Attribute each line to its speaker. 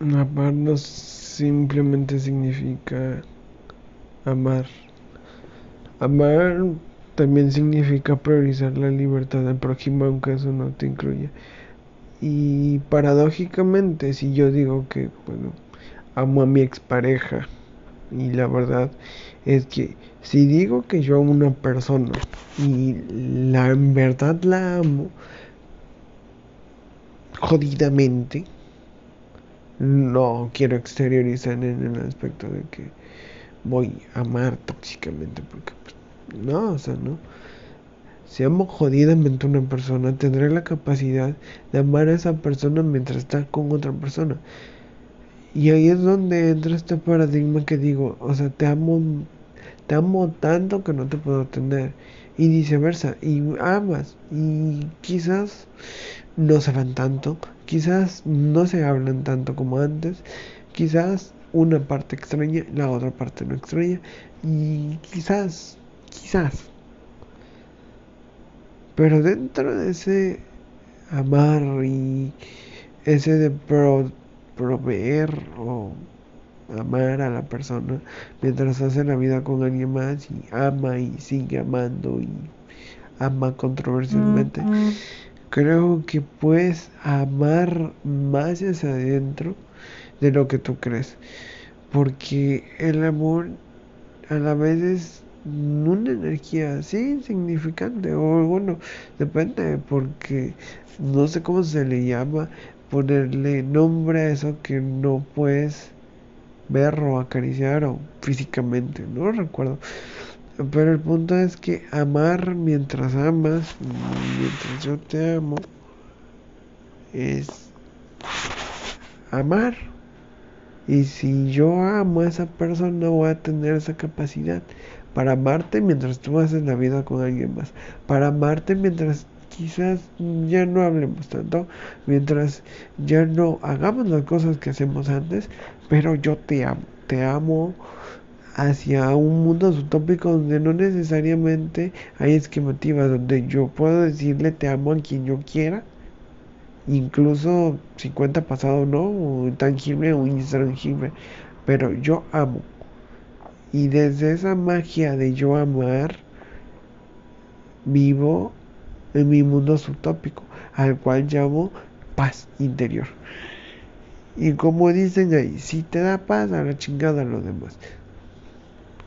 Speaker 1: Amar no simplemente significa amar. Amar también significa priorizar la libertad del prójimo aunque eso no te incluya. Y paradójicamente, si yo digo que, bueno, amo a mi expareja, y la verdad es que si digo que yo amo a una persona y la en verdad la amo jodidamente, no quiero exteriorizar en el aspecto de que voy a amar tóxicamente, porque pues, no, o sea, no. Si amo jodidamente a una persona, tendré la capacidad de amar a esa persona mientras está con otra persona. Y ahí es donde entra este paradigma que digo, o sea, te amo, te amo tanto que no te puedo tener. Y viceversa, y amas, y quizás no se van tanto, quizás no se hablan tanto como antes, quizás una parte extraña, la otra parte no extraña, y quizás, quizás. Pero dentro de ese amar y ese de pro proveer o amar a la persona mientras hace la vida con alguien más y ama y sigue amando y ama controversialmente. Creo que puedes amar más hacia adentro de lo que tú crees. Porque el amor a la vez es una energía así insignificante o bueno, depende porque no sé cómo se le llama, ponerle nombre a eso que no puedes ver o acariciar o físicamente, no recuerdo. Pero el punto es que amar mientras amas, mientras yo te amo, es amar. Y si yo amo a esa persona, voy a tener esa capacidad para amarte mientras tú haces la vida con alguien más. Para amarte mientras quizás ya no hablemos tanto, mientras ya no hagamos las cosas que hacemos antes, pero yo te amo, te amo hacia un mundo utópico donde no necesariamente hay esquemativas, donde yo puedo decirle te amo a quien yo quiera, incluso 50 pasado no, o tangible o intangible, pero yo amo. Y desde esa magia de yo amar, vivo en mi mundo subtópico, al cual llamo paz interior. Y como dicen ahí, si te da paz, a la chingada lo demás.